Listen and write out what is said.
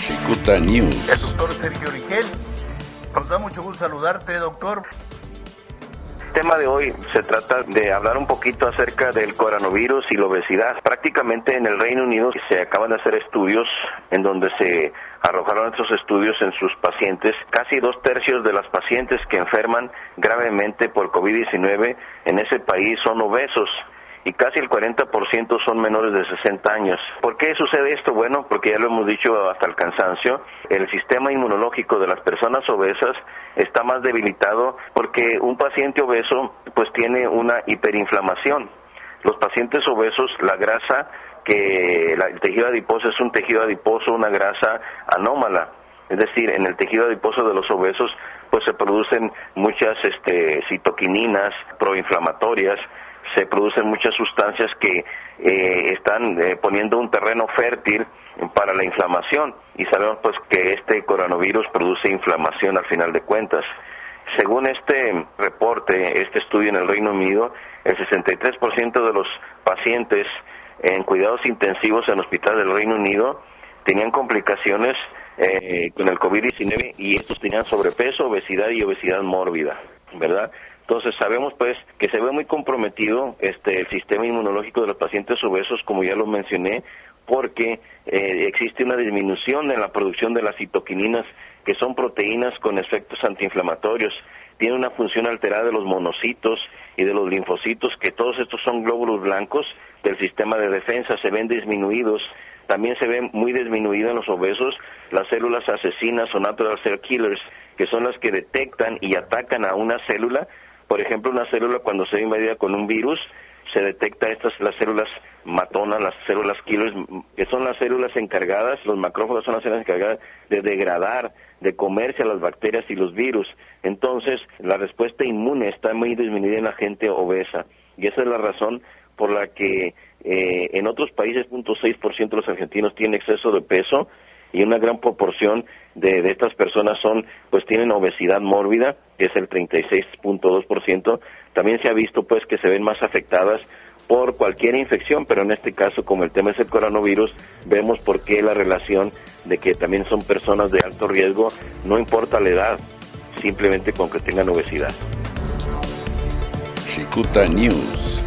Cicuta News. El doctor Sergio Rigel. Nos da mucho gusto saludarte, doctor. El tema de hoy se trata de hablar un poquito acerca del coronavirus y la obesidad. Prácticamente en el Reino Unido se acaban de hacer estudios en donde se arrojaron estos estudios en sus pacientes. Casi dos tercios de las pacientes que enferman gravemente por COVID-19 en ese país son obesos y casi el 40% son menores de 60 años. ¿Por qué sucede esto? Bueno, porque ya lo hemos dicho hasta el cansancio, el sistema inmunológico de las personas obesas está más debilitado porque un paciente obeso pues tiene una hiperinflamación. Los pacientes obesos, la grasa que el tejido adiposo es un tejido adiposo, una grasa anómala. Es decir, en el tejido adiposo de los obesos pues se producen muchas este, citoquininas proinflamatorias se producen muchas sustancias que eh, están eh, poniendo un terreno fértil para la inflamación y sabemos pues que este coronavirus produce inflamación al final de cuentas. Según este reporte, este estudio en el Reino Unido, el 63% de los pacientes en cuidados intensivos en hospitales del Reino Unido tenían complicaciones eh, con el COVID-19 y estos tenían sobrepeso, obesidad y obesidad mórbida, ¿verdad? Entonces sabemos pues que se ve muy comprometido este el sistema inmunológico de los pacientes obesos, como ya lo mencioné, porque eh, existe una disminución en la producción de las citoquininas, que son proteínas con efectos antiinflamatorios. Tiene una función alterada de los monocitos y de los linfocitos, que todos estos son glóbulos blancos del sistema de defensa, se ven disminuidos. También se ven muy disminuidas en los obesos las células asesinas o natural cell killers, que son las que detectan y atacan a una célula por ejemplo, una célula cuando se ve invadida con un virus, se detecta estas las células matonas, las células killers, que son las células encargadas, los macrófagos son las células encargadas de degradar, de comerse a las bacterias y los virus. Entonces, la respuesta inmune está muy disminuida en la gente obesa. Y esa es la razón por la que eh, en otros países, 0.6% de los argentinos tienen exceso de peso y una gran proporción de, estas personas son, pues tienen obesidad mórbida, que es el 36.2%. También se ha visto, pues, que se ven más afectadas por cualquier infección, pero en este caso, como el tema es el coronavirus, vemos por qué la relación de que también son personas de alto riesgo, no importa la edad, simplemente con que tengan obesidad. Cicuta News.